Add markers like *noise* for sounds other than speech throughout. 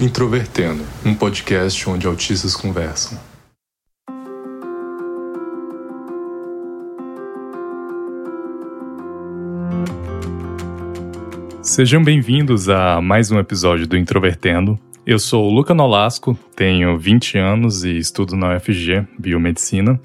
Introvertendo, um podcast onde autistas conversam. Sejam bem-vindos a mais um episódio do Introvertendo. Eu sou o Luca Nolasco, tenho 20 anos e estudo na UFG, Biomedicina.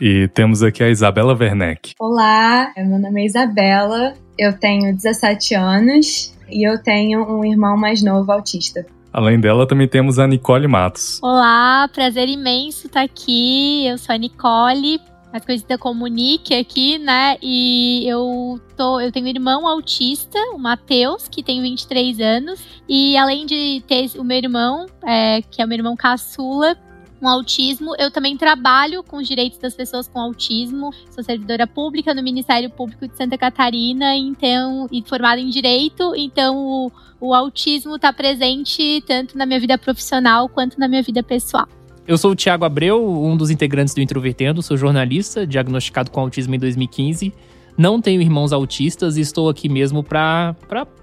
E temos aqui a Isabela Werneck. Olá, meu nome é Isabela, eu tenho 17 anos e eu tenho um irmão mais novo autista. Além dela, também temos a Nicole Matos. Olá, prazer imenso estar aqui. Eu sou a Nicole, mais conhecida como Nick aqui, né? E eu tô, eu tenho um irmão autista, o Matheus, que tem 23 anos. E além de ter o meu irmão, é, que é o meu irmão caçula, com autismo. Eu também trabalho com os direitos das pessoas com autismo. Sou servidora pública no Ministério Público de Santa Catarina, então, e formada em direito. Então, o, o autismo está presente tanto na minha vida profissional quanto na minha vida pessoal. Eu sou o Thiago Abreu, um dos integrantes do Introvertendo, sou jornalista, diagnosticado com autismo em 2015 não tenho irmãos autistas e estou aqui mesmo para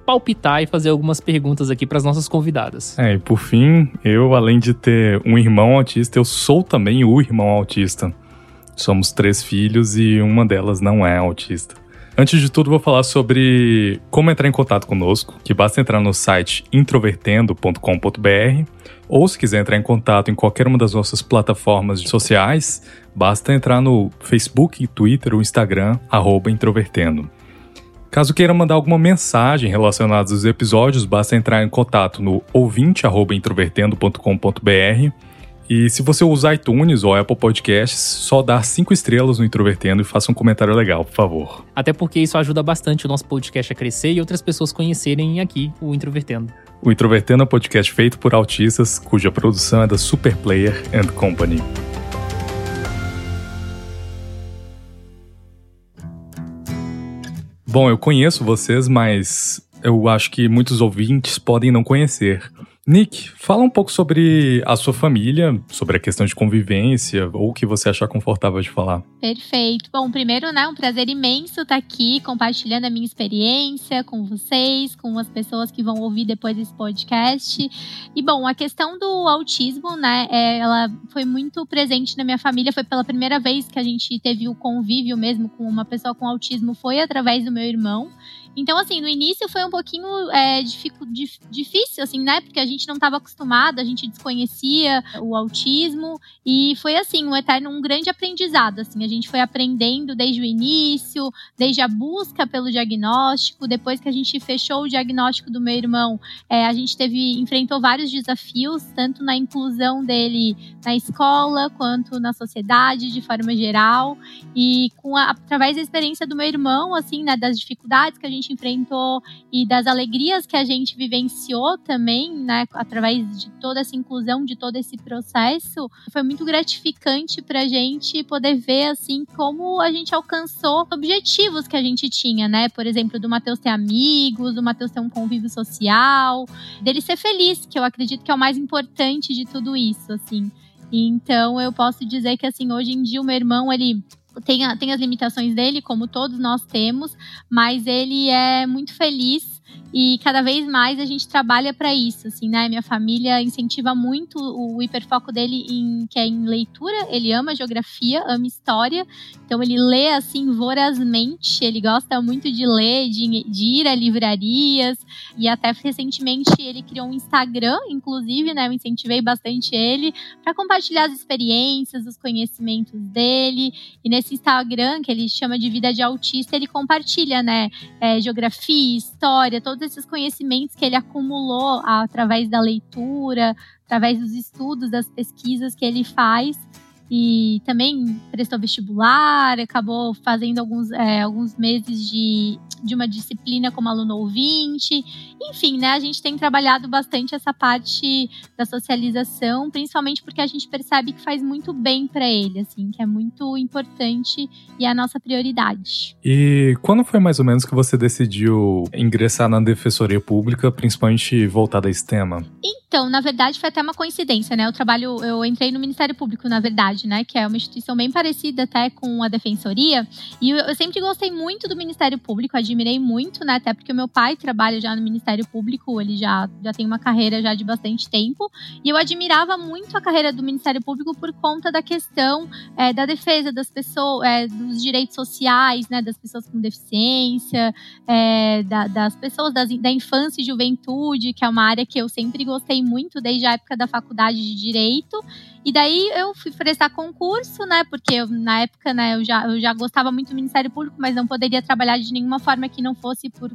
palpitar e fazer algumas perguntas aqui para as nossas convidadas. É, e por fim, eu, além de ter um irmão autista, eu sou também o irmão autista. Somos três filhos e uma delas não é autista. Antes de tudo, vou falar sobre como entrar em contato conosco, que basta entrar no site introvertendo.com.br ou se quiser entrar em contato em qualquer uma das nossas plataformas sociais, basta entrar no Facebook, Twitter ou Instagram, introvertendo. Caso queira mandar alguma mensagem relacionada aos episódios, basta entrar em contato no ouvinte@introvertendo.com.br e se você usar iTunes ou Apple Podcasts, só dar cinco estrelas no Introvertendo e faça um comentário legal, por favor. Até porque isso ajuda bastante o nosso podcast a crescer e outras pessoas conhecerem aqui o Introvertendo. O Introvertendo é um podcast feito por autistas, cuja produção é da Superplayer and Company. Bom, eu conheço vocês, mas eu acho que muitos ouvintes podem não conhecer. Nick, fala um pouco sobre a sua família, sobre a questão de convivência, ou o que você achar confortável de falar. Perfeito. Bom, primeiro, né, um prazer imenso estar aqui compartilhando a minha experiência com vocês, com as pessoas que vão ouvir depois desse podcast. E bom, a questão do autismo, né, é, ela foi muito presente na minha família. Foi pela primeira vez que a gente teve o convívio mesmo com uma pessoa com autismo, foi através do meu irmão. Então, assim, no início foi um pouquinho é, difícil, assim, né? Porque a gente não estava acostumado, a gente desconhecia o autismo. E foi, assim, um eterno, um grande aprendizado, assim. A gente foi aprendendo desde o início, desde a busca pelo diagnóstico. Depois que a gente fechou o diagnóstico do meu irmão, é, a gente teve, enfrentou vários desafios, tanto na inclusão dele na escola, quanto na sociedade, de forma geral. E com a, através da experiência do meu irmão, assim, né? Das dificuldades que a gente gente enfrentou e das alegrias que a gente vivenciou também, né, através de toda essa inclusão, de todo esse processo, foi muito gratificante pra gente poder ver, assim, como a gente alcançou objetivos que a gente tinha, né? Por exemplo, do Matheus ter amigos, do Matheus ter um convívio social, dele ser feliz, que eu acredito que é o mais importante de tudo isso, assim. Então, eu posso dizer que, assim, hoje em dia o meu irmão, ele tem, a, tem as limitações dele, como todos nós temos, mas ele é muito feliz e cada vez mais a gente trabalha para isso, assim, né? Minha família incentiva muito o hiperfoco dele em que é em leitura. Ele ama geografia, ama história. Então ele lê assim vorazmente. Ele gosta muito de ler, de, de ir a livrarias e até recentemente ele criou um Instagram, inclusive, né? Eu incentivei bastante ele para compartilhar as experiências, os conhecimentos dele. E nesse Instagram que ele chama de vida de autista, ele compartilha, né? É, geografia, história, todos esses conhecimentos que ele acumulou através da leitura, através dos estudos, das pesquisas que ele faz e também prestou vestibular, acabou fazendo alguns, é, alguns meses de, de uma disciplina como aluno ouvinte. Enfim, né, a gente tem trabalhado bastante essa parte da socialização, principalmente porque a gente percebe que faz muito bem para ele, assim, que é muito importante e é a nossa prioridade. E quando foi mais ou menos que você decidiu ingressar na defensoria pública, principalmente voltada a esse tema? Então, na verdade, foi até uma coincidência, né? Eu trabalho, eu entrei no Ministério Público, na verdade, né? Que é uma instituição bem parecida até com a Defensoria. E eu, sempre gostei muito do Ministério Público, admirei muito, né? Até porque o meu pai trabalha já no Ministério Público, ele já, já tem uma carreira já de bastante tempo. E eu admirava muito a carreira do Ministério Público por conta da questão é, da defesa das pessoas, é, dos direitos sociais, né? Das pessoas com deficiência, é, da, das pessoas das, da infância e juventude, que é uma área que eu sempre gostei muito desde a época da faculdade de Direito. E daí eu fui prestar concurso, né? Porque eu, na época, né, eu já, eu já gostava muito do Ministério Público, mas não poderia trabalhar de nenhuma forma que não fosse por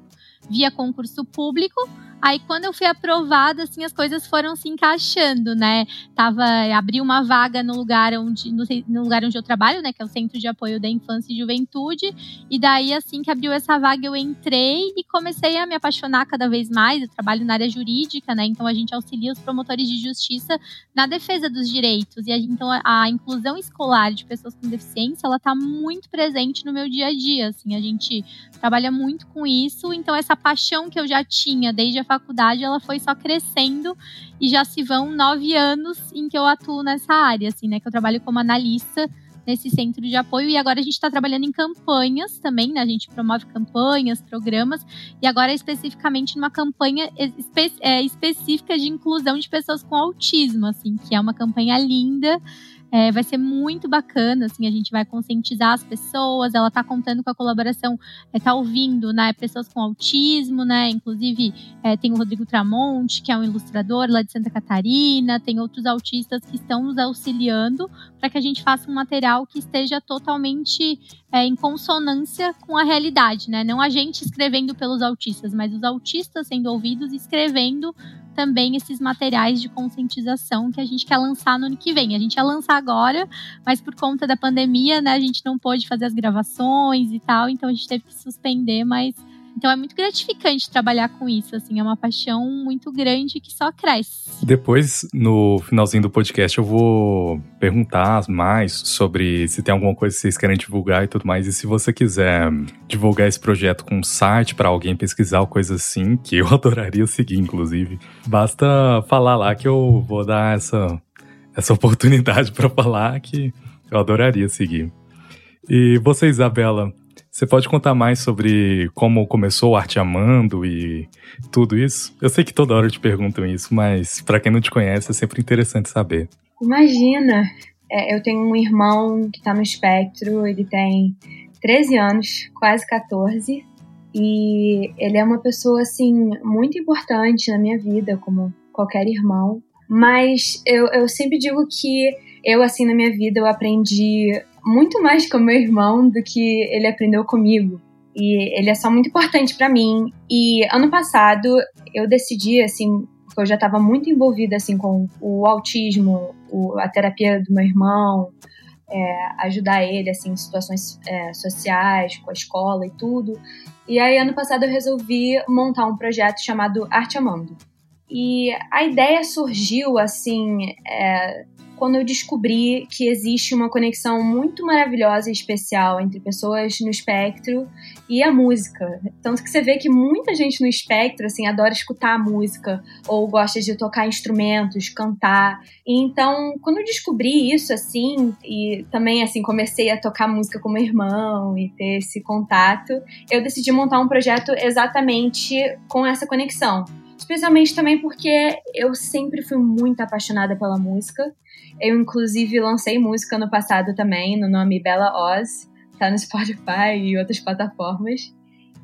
via concurso público. Aí quando eu fui aprovada, assim, as coisas foram se encaixando, né? Tava, abri uma vaga no lugar onde no, no, lugar onde eu trabalho, né, que é o Centro de Apoio da Infância e Juventude, e daí assim que abriu essa vaga eu entrei e comecei a me apaixonar cada vez mais. Eu trabalho na área jurídica, né? Então a gente auxilia os promotores de justiça na defesa dos direitos. E a, então a, a inclusão escolar de pessoas com deficiência, ela tá muito presente no meu dia a dia, assim, a gente trabalha muito com isso, então essa paixão que eu já tinha desde a faculdade, ela foi só crescendo e já se vão nove anos em que eu atuo nessa área, assim, né? Que eu trabalho como analista nesse centro de apoio e agora a gente está trabalhando em campanhas também, né? A gente promove campanhas, programas e agora especificamente numa campanha espe é, específica de inclusão de pessoas com autismo, assim, que é uma campanha linda é, vai ser muito bacana, assim, a gente vai conscientizar as pessoas, ela está contando com a colaboração, está é, ouvindo, né, pessoas com autismo, né, inclusive é, tem o Rodrigo Tramonte, que é um ilustrador lá de Santa Catarina, tem outros autistas que estão nos auxiliando para que a gente faça um material que esteja totalmente é, em consonância com a realidade, né, não a gente escrevendo pelos autistas, mas os autistas sendo ouvidos e escrevendo também esses materiais de conscientização que a gente quer lançar no ano que vem. A gente ia lançar agora, mas por conta da pandemia, né, a gente não pôde fazer as gravações e tal, então a gente teve que suspender, mas então é muito gratificante trabalhar com isso, assim, é uma paixão muito grande que só cresce. Depois, no finalzinho do podcast, eu vou perguntar mais sobre se tem alguma coisa que vocês querem divulgar e tudo mais. E se você quiser divulgar esse projeto com um site para alguém pesquisar coisa assim, que eu *laughs* adoraria seguir, inclusive, basta falar lá que eu vou dar essa, essa oportunidade para falar que eu adoraria seguir. E você, Isabela, você pode contar mais sobre como começou o Arte Amando e tudo isso? Eu sei que toda hora te perguntam isso, mas para quem não te conhece é sempre interessante saber. Imagina, é, eu tenho um irmão que está no espectro, ele tem 13 anos, quase 14, e ele é uma pessoa assim muito importante na minha vida, como qualquer irmão. Mas eu, eu sempre digo que eu, assim, na minha vida, eu aprendi muito mais com meu irmão do que ele aprendeu comigo. E ele é só muito importante para mim. E ano passado eu decidi, assim, porque eu já estava muito envolvida, assim, com o autismo, o, a terapia do meu irmão, é, ajudar ele, assim, em situações é, sociais, com a escola e tudo. E aí, ano passado, eu resolvi montar um projeto chamado Arte Amando. E a ideia surgiu, assim, é, quando eu descobri que existe uma conexão muito maravilhosa e especial entre pessoas no espectro e a música. Tanto que você vê que muita gente no espectro, assim, adora escutar música ou gosta de tocar instrumentos, cantar. E então, quando eu descobri isso, assim, e também, assim, comecei a tocar música com meu irmão e ter esse contato, eu decidi montar um projeto exatamente com essa conexão. Especialmente também porque eu sempre fui muito apaixonada pela música. Eu, inclusive, lancei música no passado também, no nome Bela Oz, tá no Spotify e outras plataformas.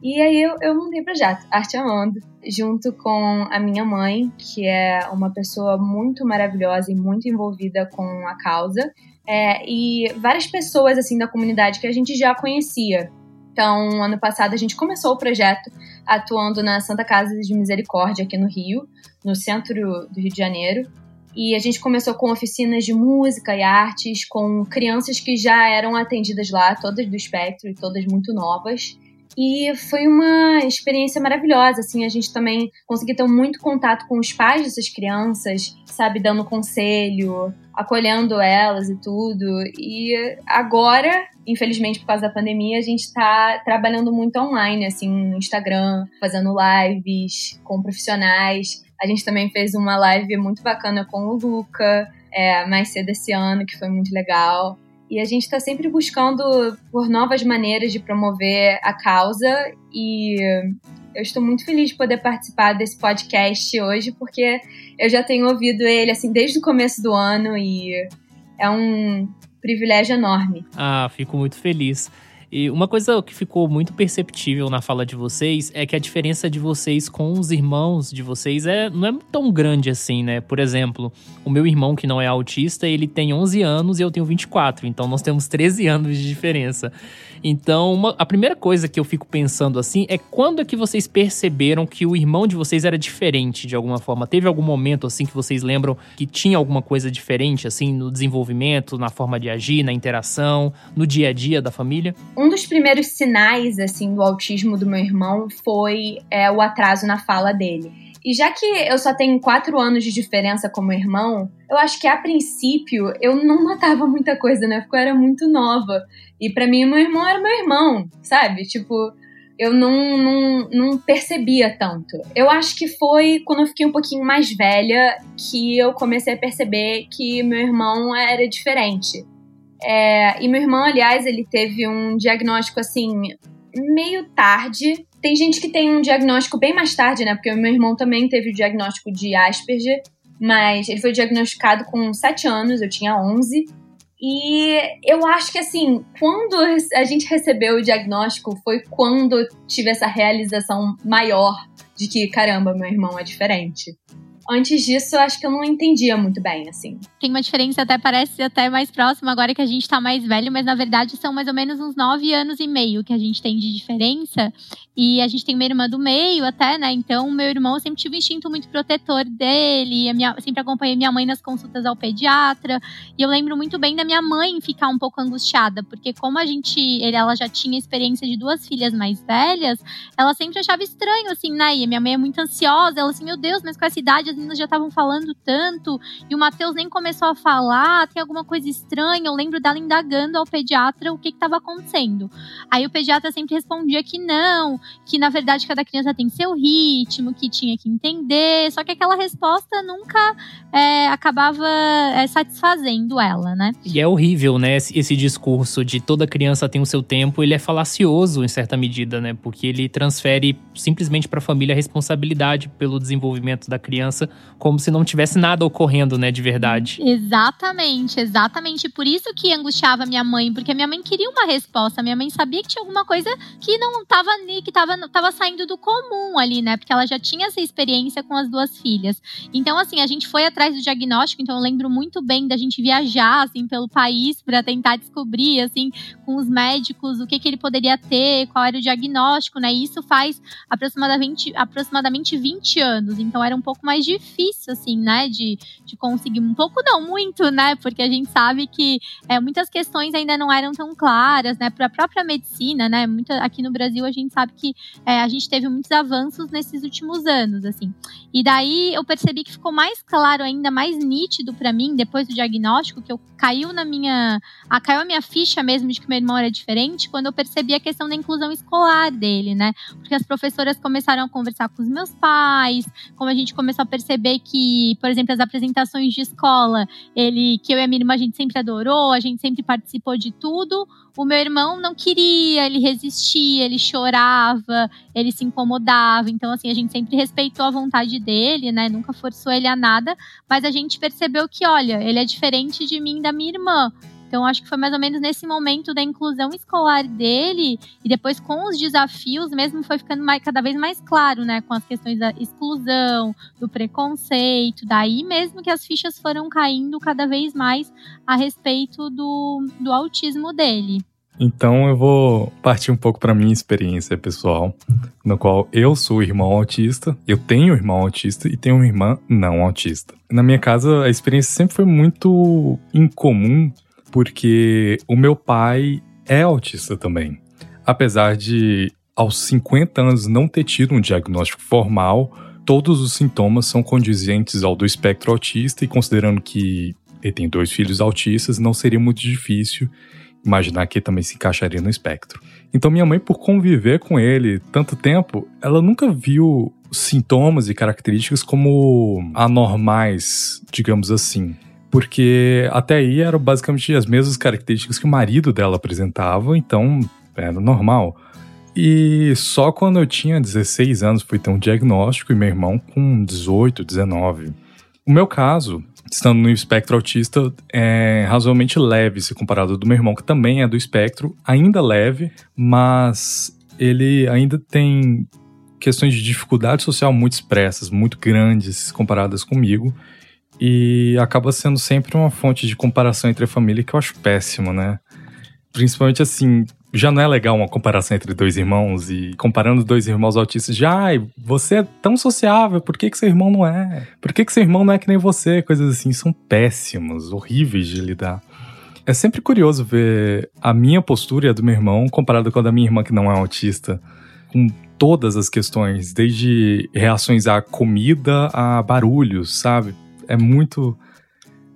E aí eu, eu montei o projeto Arte Amando, junto com a minha mãe, que é uma pessoa muito maravilhosa e muito envolvida com a causa, é, e várias pessoas assim da comunidade que a gente já conhecia. Então, ano passado a gente começou o projeto atuando na Santa Casa de Misericórdia aqui no Rio, no centro do Rio de Janeiro. E a gente começou com oficinas de música e artes com crianças que já eram atendidas lá, todas do espectro e todas muito novas. E foi uma experiência maravilhosa, assim, a gente também conseguiu ter muito contato com os pais dessas crianças, sabe, dando conselho, acolhendo elas e tudo. E agora, infelizmente por causa da pandemia, a gente está trabalhando muito online, assim, no Instagram, fazendo lives com profissionais. A gente também fez uma live muito bacana com o Luca, é, mais cedo esse ano, que foi muito legal. E a gente está sempre buscando por novas maneiras de promover a causa e eu estou muito feliz de poder participar desse podcast hoje, porque eu já tenho ouvido ele assim desde o começo do ano e é um privilégio enorme. Ah, fico muito feliz. E uma coisa que ficou muito perceptível na fala de vocês é que a diferença de vocês com os irmãos de vocês é, não é tão grande assim, né? Por exemplo, o meu irmão que não é autista, ele tem 11 anos e eu tenho 24, então nós temos 13 anos de diferença. Então, uma, a primeira coisa que eu fico pensando assim é quando é que vocês perceberam que o irmão de vocês era diferente de alguma forma? Teve algum momento assim que vocês lembram que tinha alguma coisa diferente assim no desenvolvimento, na forma de agir, na interação, no dia a dia da família? Um dos primeiros sinais assim do autismo do meu irmão foi é, o atraso na fala dele. E já que eu só tenho quatro anos de diferença com meu irmão, eu acho que a princípio eu não *laughs* notava muita coisa, né? Porque eu era muito nova. E para mim, meu irmão era meu irmão, sabe? Tipo, eu não, não, não percebia tanto. Eu acho que foi quando eu fiquei um pouquinho mais velha que eu comecei a perceber que meu irmão era diferente. É, e meu irmão, aliás, ele teve um diagnóstico assim, meio tarde, tem gente que tem um diagnóstico bem mais tarde, né? Porque o meu irmão também teve o diagnóstico de Asperger, mas ele foi diagnosticado com 7 anos, eu tinha 11. E eu acho que, assim, quando a gente recebeu o diagnóstico foi quando eu tive essa realização maior de que, caramba, meu irmão é diferente. Antes disso, eu acho que eu não entendia muito bem, assim. Tem uma diferença, até parece até mais próxima agora que a gente tá mais velho, mas na verdade são mais ou menos uns nove anos e meio que a gente tem de diferença. E a gente tem uma irmã do meio até, né? Então, meu irmão sempre tive um instinto muito protetor dele. Minha, sempre acompanhei minha mãe nas consultas ao pediatra. E eu lembro muito bem da minha mãe ficar um pouco angustiada, porque como a gente, ele, ela já tinha experiência de duas filhas mais velhas, ela sempre achava estranho, assim, né? E minha mãe é muito ansiosa. Ela assim, meu Deus, mas com essa idade as meninas já estavam falando tanto. E o Matheus nem começou a falar, tem alguma coisa estranha. Eu lembro dela indagando ao pediatra o que estava acontecendo. Aí o pediatra sempre respondia que não, que na verdade cada criança tem seu ritmo, que tinha que entender, só que aquela resposta nunca é, acabava é, satisfazendo ela, né? E é horrível, né? Esse, discurso de toda criança tem o seu tempo, ele é falacioso em certa medida, né? Porque ele transfere simplesmente para a família a responsabilidade pelo desenvolvimento da criança, como se não tivesse nada ocorrendo, né, de verdade. Exatamente, exatamente. Por isso que angustiava minha mãe, porque minha mãe queria uma resposta, minha mãe sabia que tinha alguma coisa que não estava ali, que tava, tava saindo do comum ali, né? Porque ela já tinha essa experiência com as duas filhas. Então, assim, a gente foi atrás do diagnóstico, então eu lembro muito bem da gente viajar, assim, pelo país para tentar descobrir, assim, com os médicos o que, que ele poderia ter, qual era o diagnóstico, né? E isso faz aproximadamente, aproximadamente 20 anos. Então, era um pouco mais difícil, assim, né? De, de conseguir. Um pouco, não, muito, né? Porque a gente sabe que é, muitas questões ainda não eram tão claras, né? Para a própria medicina, né? Muita, aqui no Brasil a gente sabe que é, a gente teve muitos avanços nesses últimos anos, assim. E daí eu percebi que ficou mais claro, ainda mais nítido para mim, depois do diagnóstico, que eu caiu na minha. A, caiu a minha ficha mesmo de que meu irmão era diferente, quando eu percebi a questão da inclusão escolar dele, né? Porque as professoras começaram a conversar com os meus pais, como a gente começou a perceber que, por exemplo, as apresentações de escola, ele, que eu e a minha irmã a gente sempre adorou, a gente sempre participou de tudo o meu irmão não queria, ele resistia, ele chorava, ele se incomodava. Então, assim, a gente sempre respeitou a vontade dele, né? Nunca forçou ele a nada, mas a gente percebeu que, olha, ele é diferente de mim e da minha irmã. Então, acho que foi mais ou menos nesse momento da inclusão escolar dele, e depois com os desafios, mesmo foi ficando mais, cada vez mais claro, né? Com as questões da exclusão, do preconceito, daí mesmo que as fichas foram caindo cada vez mais a respeito do, do autismo dele. Então eu vou partir um pouco para minha experiência pessoal, no qual eu sou irmão autista, eu tenho irmão autista e tenho uma irmã não autista. Na minha casa a experiência sempre foi muito incomum porque o meu pai é autista também. Apesar de aos 50 anos não ter tido um diagnóstico formal, todos os sintomas são condizentes ao do espectro autista e considerando que ele tem dois filhos autistas, não seria muito difícil imaginar que ele também se encaixaria no espectro. Então minha mãe, por conviver com ele tanto tempo, ela nunca viu sintomas e características como anormais, digamos assim. Porque até aí eram basicamente as mesmas características que o marido dela apresentava, então era normal. E só quando eu tinha 16 anos fui ter um diagnóstico e meu irmão com 18, 19. O meu caso, estando no espectro autista, é razoavelmente leve se comparado ao do meu irmão, que também é do espectro, ainda leve, mas ele ainda tem questões de dificuldade social muito expressas, muito grandes comparadas comigo. E acaba sendo sempre uma fonte de comparação entre a família que eu acho péssimo, né? Principalmente assim, já não é legal uma comparação entre dois irmãos e comparando dois irmãos autistas, já, você é tão sociável, por que, que seu irmão não é? Por que, que seu irmão não é que nem você? Coisas assim são péssimas, horríveis de lidar. É sempre curioso ver a minha postura e a do meu irmão comparada com a da minha irmã que não é autista, com todas as questões, desde reações à comida a barulhos, sabe? É muito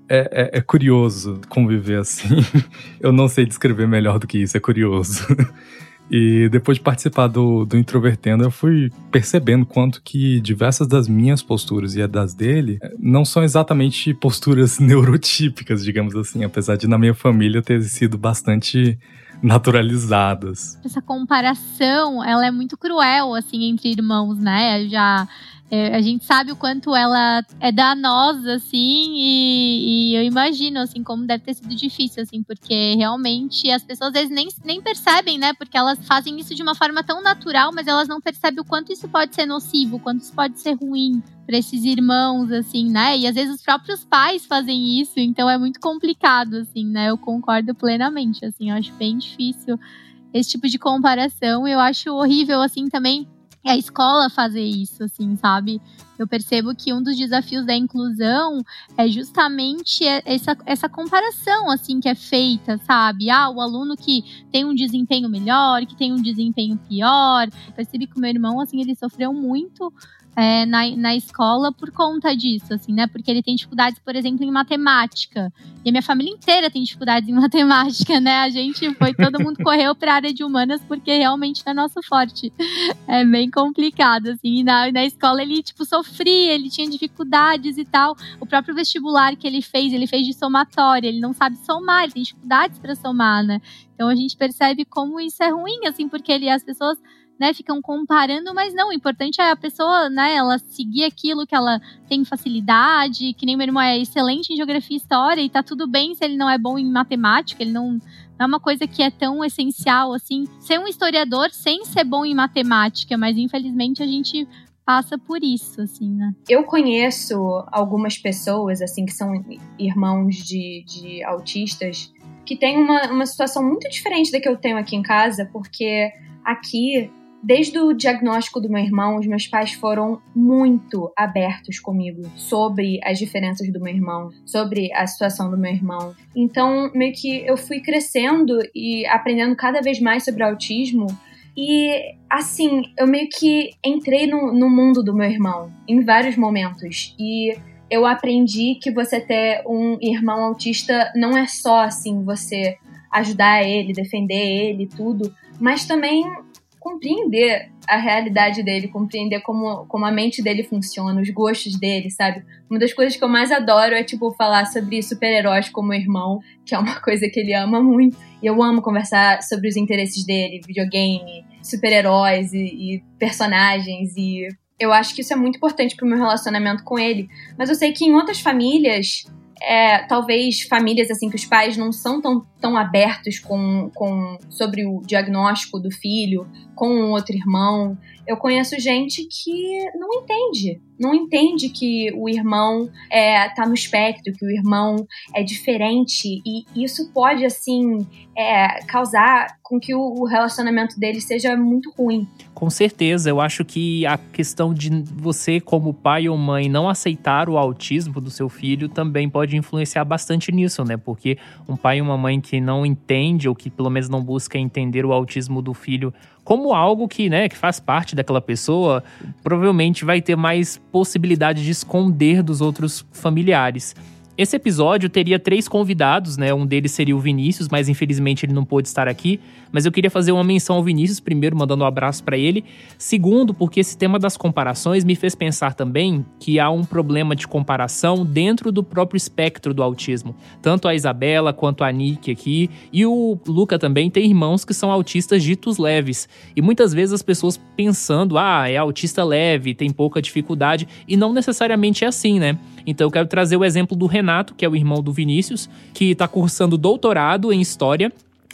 é, é, é, curioso conviver assim. *laughs* Eu não sei descrever melhor do que isso, é curioso. *laughs* E depois de participar do, do Introvertendo, eu fui percebendo quanto que diversas das minhas posturas e a das dele não são exatamente posturas *laughs* neurotípicas, digamos assim, apesar de na minha família ter sido bastante naturalizadas. Essa comparação, ela é muito cruel, assim, entre irmãos, né? Já é, a gente sabe o quanto ela é danosa, assim, e, e, eu imagino, assim, como deve ter sido difícil, assim, porque realmente as pessoas às vezes nem, nem percebem, né? Porque elas fazem isso de uma forma tão natural, mas elas não percebem o quanto isso pode ser nocivo, o quanto isso pode ser ruim para esses irmãos, assim, né? E às vezes os próprios pais fazem isso, então é muito complicado, assim, né? Eu concordo plenamente, assim, eu acho bem difícil esse tipo de comparação. Eu acho horrível, assim, também é a escola fazer isso, assim, sabe? Eu percebo que um dos desafios da inclusão é justamente essa, essa comparação, assim, que é feita, sabe? Ah, o aluno que tem um desempenho melhor, que tem um desempenho pior. Eu percebi que o meu irmão, assim, ele sofreu muito é, na, na escola por conta disso, assim, né? Porque ele tem dificuldades, por exemplo, em matemática. E a minha família inteira tem dificuldades em *laughs* matemática, né? A gente foi, todo mundo *laughs* correu para a área de humanas porque realmente é nosso forte. É bem complicado, assim. E na, na escola ele, tipo, sofria, ele tinha dificuldades e tal. O próprio vestibular que ele fez, ele fez de somatória, ele não sabe somar, ele tem dificuldades para somar, né? Então a gente percebe como isso é ruim, assim, porque ele, as pessoas né, ficam comparando, mas não, o importante é a pessoa, né, ela seguir aquilo que ela tem facilidade, que nem meu irmão é excelente em geografia e história, e tá tudo bem se ele não é bom em matemática, ele não, é uma coisa que é tão essencial, assim, ser um historiador sem ser bom em matemática, mas infelizmente a gente passa por isso, assim, né? Eu conheço algumas pessoas, assim, que são irmãos de, de autistas, que têm uma, uma situação muito diferente da que eu tenho aqui em casa, porque aqui Desde o diagnóstico do meu irmão, os meus pais foram muito abertos comigo sobre as diferenças do meu irmão, sobre a situação do meu irmão. Então, meio que eu fui crescendo e aprendendo cada vez mais sobre autismo. E, assim, eu meio que entrei no, no mundo do meu irmão em vários momentos. E eu aprendi que você ter um irmão autista não é só, assim, você ajudar ele, defender ele, tudo, mas também compreender a realidade dele, compreender como, como a mente dele funciona, os gostos dele, sabe? Uma das coisas que eu mais adoro é, tipo, falar sobre super-heróis como irmão, que é uma *laughs* coisa que ele ama muito. E eu amo conversar sobre os interesses dele, videogame, super-heróis e, e personagens e eu acho que isso é muito importante pro meu relacionamento com ele. Mas eu sei que em outras famílias é, talvez famílias assim que os pais não são tão, tão abertos com, com sobre o diagnóstico do filho com outro irmão. Eu conheço gente que não entende, não entende que o irmão é, tá no espectro, que o irmão é diferente e isso pode assim é, causar com que o relacionamento dele seja muito ruim. Com certeza, eu acho que a questão de você, como pai ou mãe, não aceitar o autismo do seu filho também pode influenciar bastante nisso, né? Porque um pai e uma mãe que não entende ou que pelo menos não busca entender o autismo do filho como algo que, né, que faz parte daquela pessoa, provavelmente vai ter mais possibilidade de esconder dos outros familiares. Esse episódio teria três convidados, né? Um deles seria o Vinícius, mas infelizmente ele não pôde estar aqui. Mas eu queria fazer uma menção ao Vinícius, primeiro, mandando um abraço para ele. Segundo, porque esse tema das comparações me fez pensar também que há um problema de comparação dentro do próprio espectro do autismo. Tanto a Isabela quanto a Nick aqui. E o Luca também tem irmãos que são autistas ditos leves. E muitas vezes as pessoas pensando, ah, é autista leve, tem pouca dificuldade. E não necessariamente é assim, né? Então eu quero trazer o exemplo do Renato, que é o irmão do Vinícius, que está cursando doutorado em História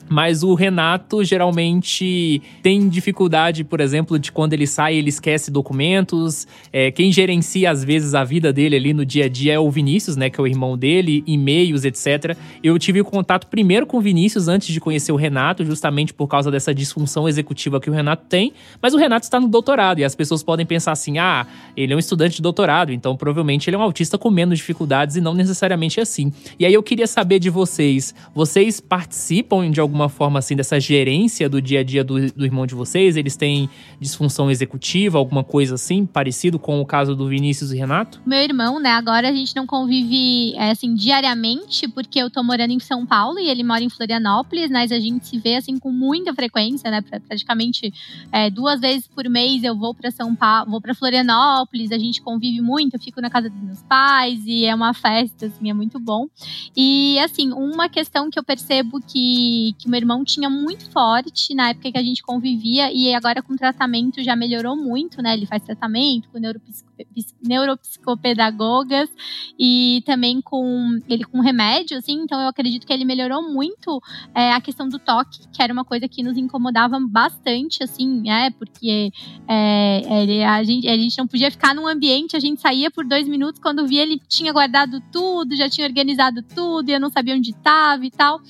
mas o Renato geralmente tem dificuldade, por exemplo, de quando ele sai, ele esquece documentos. É, quem gerencia, às vezes, a vida dele ali no dia a dia é o Vinícius, né? Que é o irmão dele, e-mails, etc. Eu tive contato primeiro com o Vinícius antes de conhecer o Renato, justamente por causa dessa disfunção executiva que o Renato tem. Mas o Renato está no doutorado e as pessoas podem pensar assim: ah, ele é um estudante de doutorado, então provavelmente ele é um autista com menos dificuldades e não necessariamente assim. E aí eu queria saber de vocês: vocês participam de algum alguma forma assim dessa gerência do dia a dia do, do irmão de vocês? Eles têm disfunção executiva, alguma coisa assim, parecido com o caso do Vinícius e Renato? Meu irmão, né? Agora a gente não convive é, assim diariamente, porque eu tô morando em São Paulo e ele mora em Florianópolis, mas a gente se vê assim com muita frequência, né? Praticamente é, duas vezes por mês eu vou para São Paulo, vou para Florianópolis, a gente convive muito, eu fico na casa dos meus pais e é uma festa, assim, é muito bom. E assim, uma questão que eu percebo que, que que meu irmão tinha muito forte na época que a gente convivia e agora com tratamento já melhorou muito, né? Ele faz tratamento com neuropsicopedagogas e também com ele com remédio, assim. Então eu acredito que ele melhorou muito é, a questão do toque, que era uma coisa que nos incomodava bastante, assim, é porque é, ele, a, gente, a gente não podia ficar num ambiente, a gente saía por dois minutos quando via ele tinha guardado tudo, já tinha organizado tudo, e eu não sabia onde estava e tal.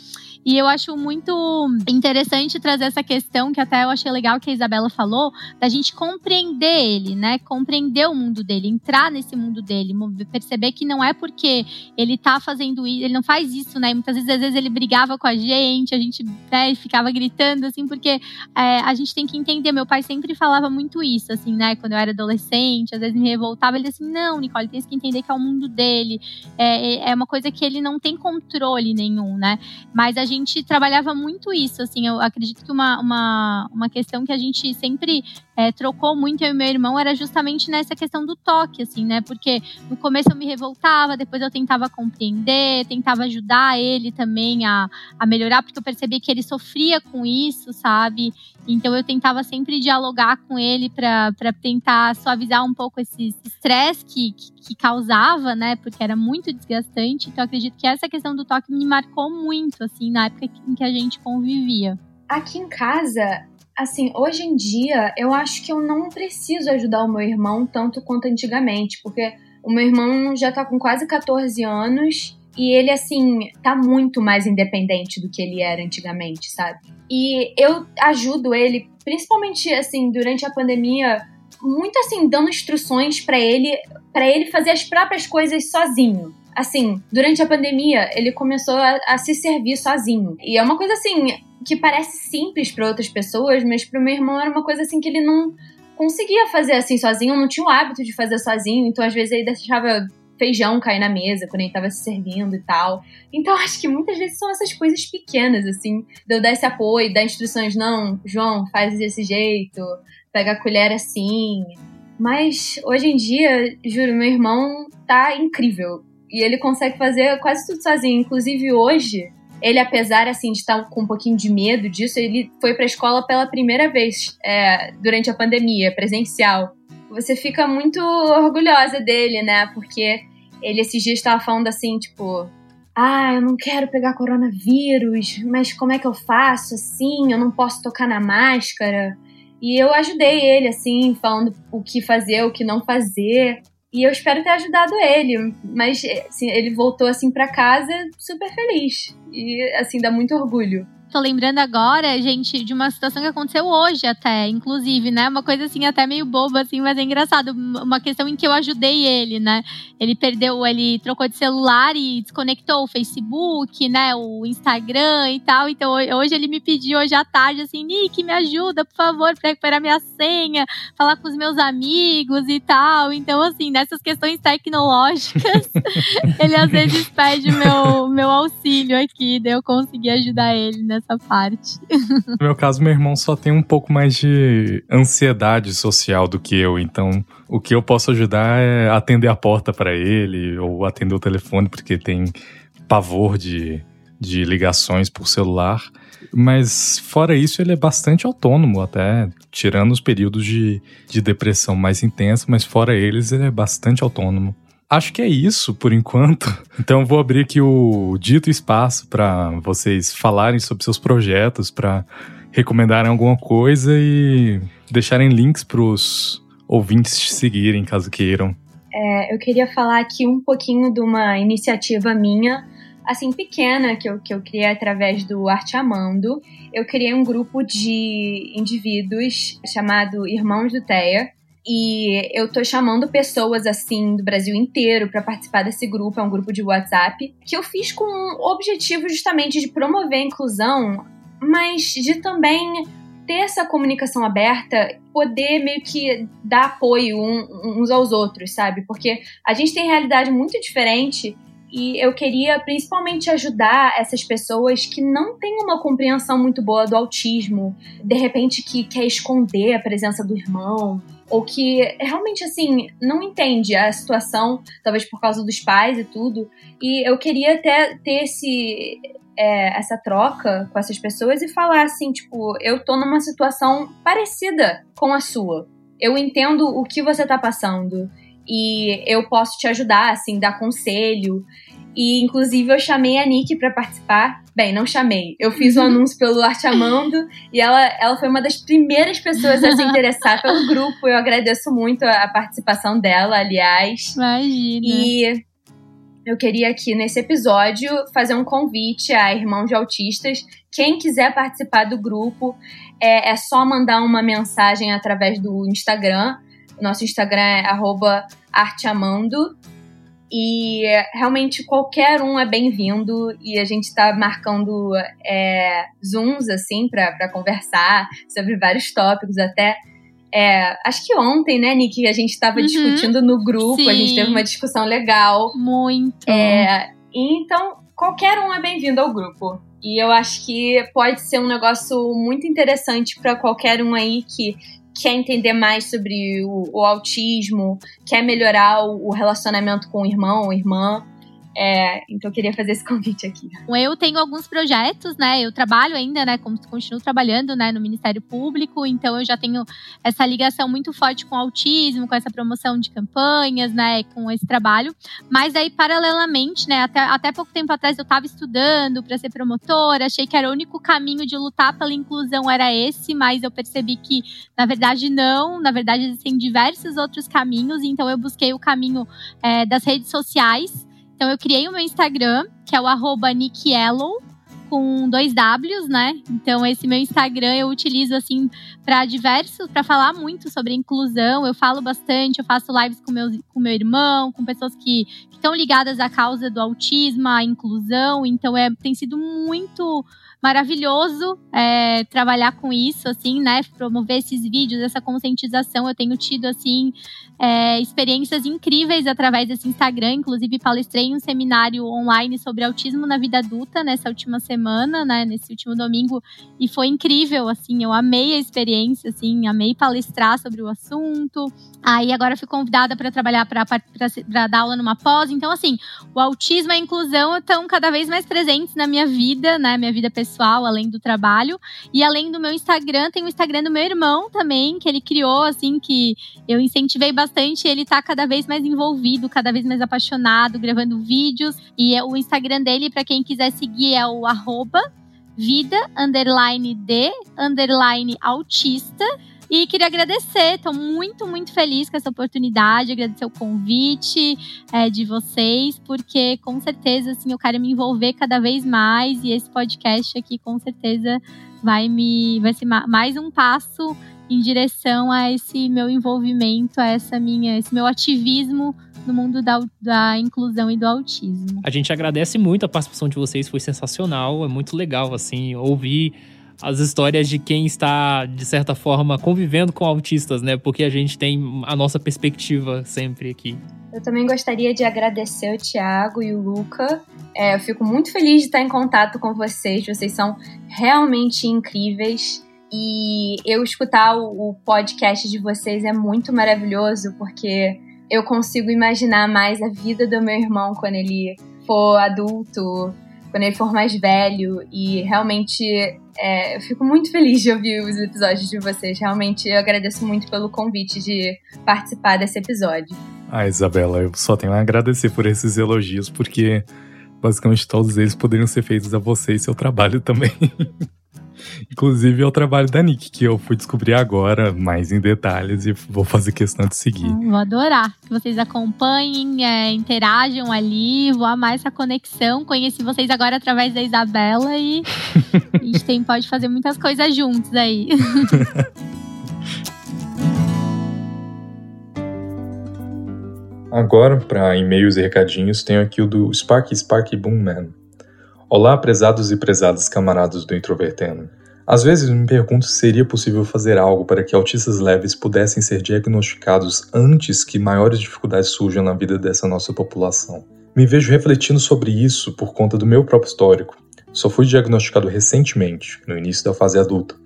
E eu acho muito interessante trazer essa questão, que até eu achei legal que a Isabela falou, da gente compreender ele, né? Compreender o mundo dele, entrar nesse mundo dele, perceber que não é porque ele tá fazendo isso, ele não faz isso, né? E muitas vezes, às vezes ele brigava com a gente, a gente né, ficava gritando, assim, porque é, a gente tem que entender. Meu pai sempre falava muito isso, assim, né? Quando eu era adolescente, às vezes me revoltava, ele assim, não, Nicole, tem que entender que é o mundo dele. É, é uma coisa que ele não tem controle nenhum, né? Mas a gente gente trabalhava muito isso, assim, eu acredito que uma, uma, uma questão que a gente sempre é, trocou muito eu e meu irmão era justamente nessa questão do toque, assim, né? Porque no começo eu me revoltava, depois eu tentava compreender, tentava ajudar ele também a, a melhorar, porque eu percebi que ele sofria com isso, sabe? Então eu tentava sempre dialogar com ele para tentar suavizar um pouco esse estresse que, que, que, causava, né? Porque era muito desgastante. Então acredito que essa questão do toque me marcou muito, assim, na época em que a gente convivia. Aqui em casa, assim, hoje em dia, eu acho que eu não preciso ajudar o meu irmão tanto quanto antigamente, porque o meu irmão já tá com quase 14 anos e ele, assim, tá muito mais independente do que ele era antigamente, sabe? E eu ajudo ele, principalmente, assim, durante a pandemia, muito, assim, dando instruções para ele, para ele fazer as próprias coisas sozinho. Assim, durante a pandemia, ele começou a, a se servir sozinho. E é uma coisa, assim, que parece simples para outras pessoas, mas para o meu irmão era uma coisa assim que ele não conseguia fazer assim sozinho, não tinha o hábito de fazer sozinho, então às vezes ele deixava feijão cair na mesa quando ele tava se servindo e tal. Então *laughs* acho que muitas vezes são essas coisas pequenas, assim, de eu dar esse apoio, dar instruções, não, João, faz desse jeito, pega a colher assim. Mas hoje em dia, juro, meu irmão tá incrível. E ele consegue fazer quase tudo sozinho. Inclusive hoje, ele, apesar assim de estar com um pouquinho de medo disso, ele foi para a escola pela primeira vez é, durante a pandemia, presencial. Você fica muito orgulhosa dele, né? Porque ele esses dias estava falando assim, tipo, ah, eu não quero pegar coronavírus, mas como é que eu faço assim? Eu não posso tocar na máscara. E eu ajudei ele, assim, falando o que fazer, o que não fazer. E eu espero ter ajudado ele, mas assim, ele voltou assim para casa super feliz. E assim, dá muito orgulho. Tô lembrando agora, gente, de uma situação que aconteceu hoje até, inclusive, né? Uma coisa assim até meio boba, assim, mas é engraçado. Uma questão em que eu ajudei ele, né? Ele perdeu, ele trocou de celular e desconectou o Facebook, né? O Instagram e tal. Então hoje ele me pediu hoje à tarde, assim, Nick, me ajuda, por favor, pra recuperar minha senha, falar com os meus amigos e tal. Então, assim, nessas questões tecnológicas, *laughs* ele às vezes pede meu, meu auxílio aqui, daí eu consegui ajudar ele, né? Nessa parte. No meu caso, meu irmão só tem um pouco mais de ansiedade social do que eu, então o que eu posso ajudar é atender a porta para ele ou atender o telefone, porque tem pavor de, de ligações por celular. Mas fora isso, ele é bastante autônomo, até tirando os períodos de, de depressão mais intensa, mas fora eles, ele é bastante autônomo. Acho que é isso por enquanto. *laughs* Então vou abrir aqui o dito espaço para vocês falarem sobre seus projetos, para recomendarem alguma coisa e deixarem links para os ouvintes te seguirem, caso queiram. É, eu queria falar aqui um pouquinho de uma iniciativa minha, assim, pequena, que eu, que eu criei através do Arte Amando. Eu criei um grupo de indivíduos chamado Irmãos do Teia, e eu tô chamando pessoas assim do Brasil inteiro para participar desse grupo, é um grupo de WhatsApp, que eu fiz com o objetivo justamente de promover a inclusão, mas de também ter essa comunicação aberta, poder meio que dar apoio uns aos outros, sabe? Porque a gente tem realidade muito diferente e eu queria principalmente ajudar essas pessoas que não têm uma compreensão muito boa do autismo, de repente que quer esconder a presença do irmão, ou que realmente assim não entende a situação, talvez por causa dos pais e tudo. E eu queria até ter esse é, essa troca com essas pessoas e falar assim, tipo, eu tô numa situação parecida com a sua. Eu entendo o que você tá passando e eu posso te ajudar, assim, dar conselho. E inclusive eu chamei a Nick para participar. Bem, não chamei. Eu fiz o um *laughs* anúncio pelo Arte Amando e ela, ela foi uma das primeiras pessoas a se interessar pelo *laughs* grupo. Eu agradeço muito a participação dela, aliás. Imagina. E eu queria aqui nesse episódio fazer um convite a irmãos de autistas. Quem quiser participar do grupo, é, é só mandar uma mensagem através do Instagram. Nosso Instagram é arteamando. E realmente qualquer um é bem-vindo e a gente está marcando é, Zooms assim para conversar sobre vários tópicos até. É, acho que ontem, né, Nick, a gente estava uhum, discutindo no grupo, sim. a gente teve uma discussão legal. Muito. É, então, qualquer um é bem-vindo ao grupo. E eu acho que pode ser um negócio muito interessante para qualquer um aí que quer entender mais sobre o, o autismo, quer melhorar o, o relacionamento com o irmão ou irmã, é, então eu queria fazer esse *laughs* convite aqui. Eu tenho alguns projetos, né? Eu trabalho ainda, né? Continuo trabalhando né, no Ministério Público, então eu já tenho essa ligação muito forte com o autismo, com essa promoção de campanhas, né? Com esse trabalho. Mas aí, paralelamente, né? Até, até pouco tempo atrás eu estava estudando para ser promotora, achei que era o único caminho de lutar pela inclusão era esse, mas eu percebi que, na verdade, não. Na verdade, existem diversos outros caminhos, então eu busquei o caminho é, das redes sociais então eu criei o meu Instagram, que é o arroba Nickiellow, com dois Ws, né? Então esse meu Instagram eu utilizo assim para diversos, para falar muito sobre inclusão. Eu falo bastante, eu faço lives com meu, com meu irmão, com pessoas que estão ligadas à causa do autismo, à inclusão. Então é, tem sido muito maravilhoso é, trabalhar com isso, assim, né? Promover esses vídeos, essa conscientização. Eu tenho tido, assim, é, experiências incríveis através desse Instagram. Inclusive, palestrei em um seminário online sobre autismo na vida adulta nessa última semana, né? Nesse último domingo. E foi incrível, assim. Eu amei a experiência, assim. Amei palestrar sobre o assunto. Aí agora fui convidada para trabalhar, para dar aula numa pós. Então, assim, o autismo e a inclusão estão cada vez mais presentes na minha vida, né? Minha vida pessoal, além do trabalho. E além do meu Instagram, tem o Instagram do meu irmão também, que ele criou, assim, que eu incentivei bastante. Ele tá cada vez mais envolvido, cada vez mais apaixonado, gravando vídeos. E o Instagram dele, para quem quiser seguir, é o arroba vida underline de underline autista E queria agradecer, estou muito, muito feliz com essa oportunidade, agradecer o convite é, de vocês, porque com certeza assim, eu quero me envolver cada vez mais e esse podcast aqui com certeza vai me vai ser mais um passo em direção a esse meu envolvimento, a essa minha, esse meu ativismo no mundo da, da inclusão e do autismo. A gente agradece muito a participação de vocês, foi sensacional, é muito legal assim ouvir as histórias de quem está, de certa forma, convivendo com autistas, né? Porque a gente tem a nossa perspectiva sempre aqui. Eu também gostaria de agradecer o Thiago e o Luca. É, eu fico muito feliz de estar em contato com vocês. Vocês são realmente incríveis. E eu escutar o, o podcast de vocês é muito maravilhoso, porque eu consigo imaginar mais a vida do meu irmão quando ele for adulto, quando ele for mais velho. E realmente é, eu fico muito feliz de ouvir os episódios de vocês. Realmente eu agradeço muito pelo convite de participar desse episódio. Ah, Isabela, eu só tenho a agradecer por esses elogios, porque basicamente todos eles poderiam ser feitos a você e seu trabalho também. *laughs* Inclusive é o trabalho da Nick, que eu fui descobrir agora, mais em detalhes, e vou fazer questão de seguir. Vou adorar que vocês acompanhem, é, interajam ali, vou amar essa conexão. Conheci vocês agora através da Isabela e *laughs* a gente tem, pode fazer muitas coisas juntos aí. *laughs* Agora, para e-mails e recadinhos, tenho aqui o do Sparky Sparky Boom Man. Olá, prezados e prezadas camaradas do Introvertendo. Às vezes me pergunto se seria possível fazer algo para que autistas leves pudessem ser diagnosticados antes que maiores dificuldades surjam na vida dessa nossa população. Me vejo refletindo sobre isso por conta do meu próprio histórico. Só fui diagnosticado recentemente, no início da fase adulta,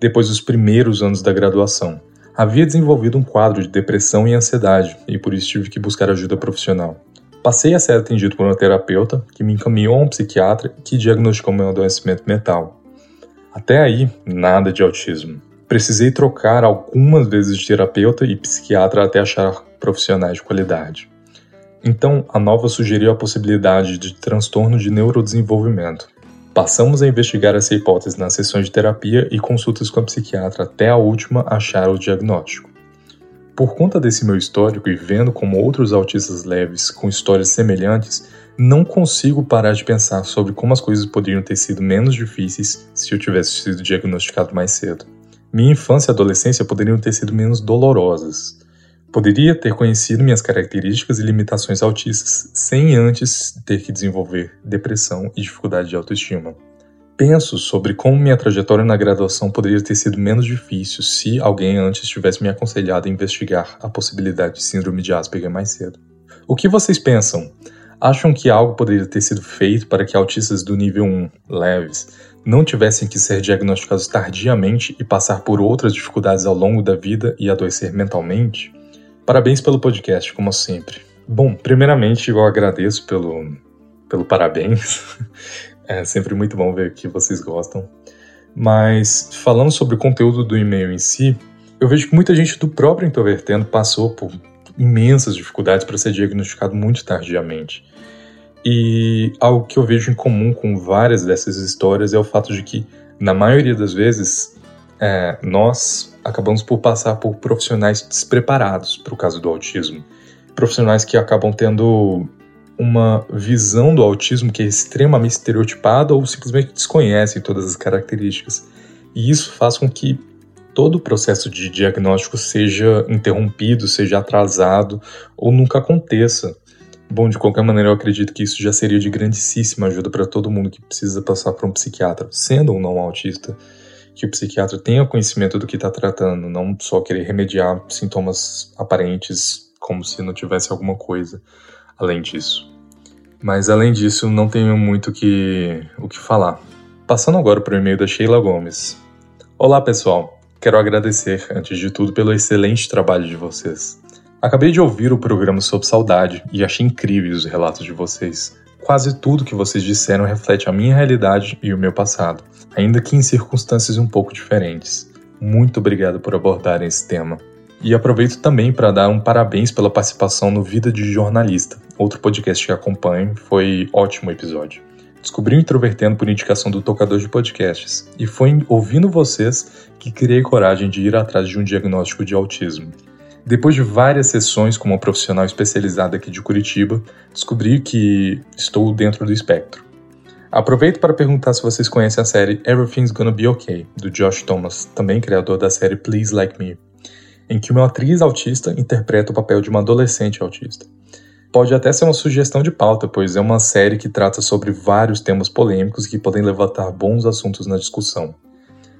depois dos primeiros anos da graduação. Havia desenvolvido um quadro de depressão e ansiedade e por isso tive que buscar ajuda profissional. Passei a ser atendido por uma terapeuta que me encaminhou a um psiquiatra que diagnosticou meu adoecimento mental. Até aí, nada de autismo. Precisei trocar algumas vezes de terapeuta e psiquiatra até achar profissionais de qualidade. Então, a nova sugeriu a possibilidade de transtorno de neurodesenvolvimento. Passamos a investigar essa hipótese nas sessões de terapia e consultas com a psiquiatra até a última achar o diagnóstico. Por conta desse meu histórico e vendo como outros autistas leves com histórias semelhantes, não consigo parar de pensar sobre como as coisas poderiam ter sido menos difíceis se eu tivesse sido diagnosticado mais cedo. Minha infância e adolescência poderiam ter sido menos dolorosas. Poderia ter conhecido minhas características e limitações autistas sem antes ter que desenvolver depressão e dificuldade de autoestima. Penso sobre como minha trajetória na graduação poderia ter sido menos difícil se alguém antes tivesse me aconselhado a investigar a possibilidade de síndrome de Asperger mais cedo. O que vocês pensam? Acham que algo poderia ter sido feito para que autistas do nível 1, leves, não tivessem que ser diagnosticados tardiamente e passar por outras dificuldades ao longo da vida e adoecer mentalmente? Parabéns pelo podcast, como sempre. Bom, primeiramente eu agradeço pelo, pelo parabéns. *laughs* É sempre muito bom ver que vocês gostam. Mas falando sobre o conteúdo do e-mail em si, eu vejo que muita gente do próprio Introvertendo passou por imensas dificuldades para ser diagnosticado muito tardiamente. E algo que eu vejo em comum com várias dessas histórias é o fato de que, na maioria das vezes, é, nós acabamos por passar por profissionais despreparados para o caso do autismo. Profissionais que acabam tendo uma visão do autismo que é extremamente estereotipada ou simplesmente desconhecem todas as características. E isso faz com que todo o processo de diagnóstico seja interrompido, seja atrasado ou nunca aconteça. Bom, de qualquer maneira, eu acredito que isso já seria de grandíssima ajuda para todo mundo que precisa passar por um psiquiatra, sendo ou não autista, que o psiquiatra tenha conhecimento do que está tratando, não só querer remediar sintomas aparentes como se não tivesse alguma coisa além disso. Mas além disso, não tenho muito que, o que falar. Passando agora para o e-mail da Sheila Gomes. Olá pessoal, quero agradecer, antes de tudo, pelo excelente trabalho de vocês. Acabei de ouvir o programa sobre saudade e achei incríveis os relatos de vocês. Quase tudo que vocês disseram reflete a minha realidade e o meu passado, ainda que em circunstâncias um pouco diferentes. Muito obrigado por abordarem esse tema. E aproveito também para dar um parabéns pela participação no Vida de Jornalista, outro podcast que acompanho, foi ótimo episódio. Descobri o Introvertendo por indicação do tocador de podcasts, e foi ouvindo vocês que criei coragem de ir atrás de um diagnóstico de autismo. Depois de várias sessões com uma profissional especializada aqui de Curitiba, descobri que estou dentro do espectro. Aproveito para perguntar se vocês conhecem a série Everything's Gonna Be Okay, do Josh Thomas, também criador da série Please Like Me, em que uma atriz autista interpreta o papel de uma adolescente autista pode até ser uma sugestão de pauta, pois é uma série que trata sobre vários temas polêmicos que podem levantar bons assuntos na discussão.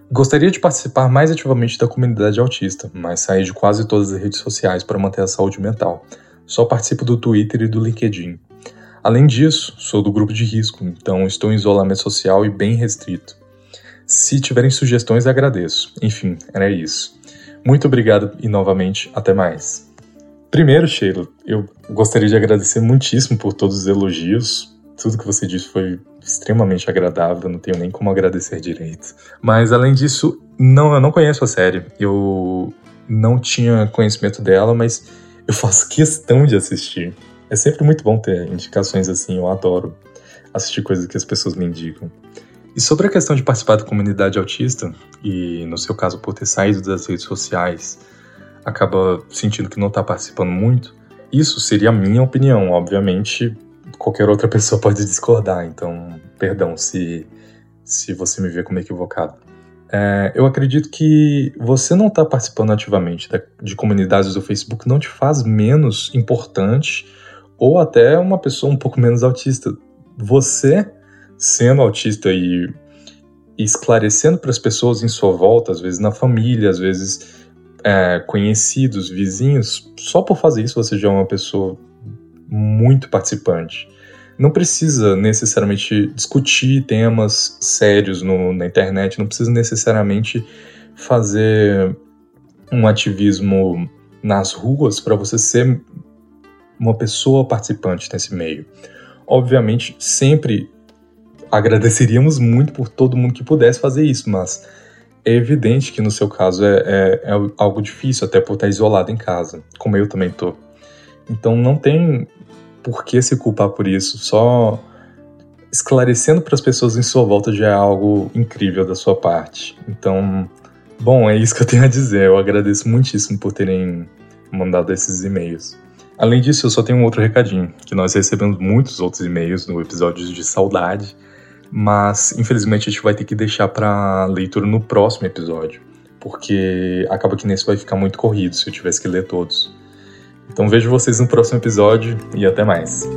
Gostaria de participar mais ativamente da comunidade autista, mas saí de quase todas as redes sociais para manter a saúde mental. Só participo do Twitter e do LinkedIn. Além disso, sou do grupo de risco, então estou em isolamento social e bem restrito. Se tiverem sugestões, agradeço. Enfim, era isso. Muito obrigado e novamente, até mais. Primeiro, Sheila, eu gostaria de agradecer muitíssimo por todos os elogios. Tudo que você disse foi extremamente agradável, não tenho nem como agradecer direito. Mas além disso, não, eu não conheço a série. Eu não tinha conhecimento dela, mas eu faço questão de assistir. É sempre muito bom ter indicações assim, eu adoro assistir coisas que as pessoas me indicam. E sobre a questão de participar da comunidade autista, e no seu caso por ter saído das redes sociais, acaba sentindo que não está participando muito. Isso seria a minha opinião, obviamente. Qualquer outra *laughs* pessoa pode discordar, então, perdão se, se você me vê como equivocado. É, eu acredito que você não está participando ativamente de comunidades do Facebook não te faz menos importante ou até uma pessoa um pouco menos autista. Você, sendo autista e, esclarecendo para as pessoas em sua volta, às vezes na família, às vezes é, conhecidos, vizinhos, só por fazer isso você já é uma pessoa muito participante. Não precisa necessariamente discutir temas sérios no, na internet, não precisa necessariamente fazer um ativismo nas ruas para você ser uma pessoa participante nesse meio. Obviamente, sempre agradeceríamos muito por todo mundo que pudesse fazer isso, mas é evidente que no seu caso é, é, é, algo difícil, até por estar isolado em casa, como eu também tô. Então não tem por que se culpar por isso, só esclarecendo para as pessoas em sua volta já é algo incrível da sua parte. Então, bom, é isso que eu tenho a dizer. Eu agradeço muitíssimo por terem mandado esses e-mails. Além disso, eu só tenho um outro recadinho, que nós recebemos muitos outros e-mails no episódio de saudade, mas infelizmente a gente vai ter que deixar para leitura no próximo episódio, porque acaba que nesse vai ficar muito corrido se eu tivesse que ler todos. Então vejo vocês no próximo episódio e até mais.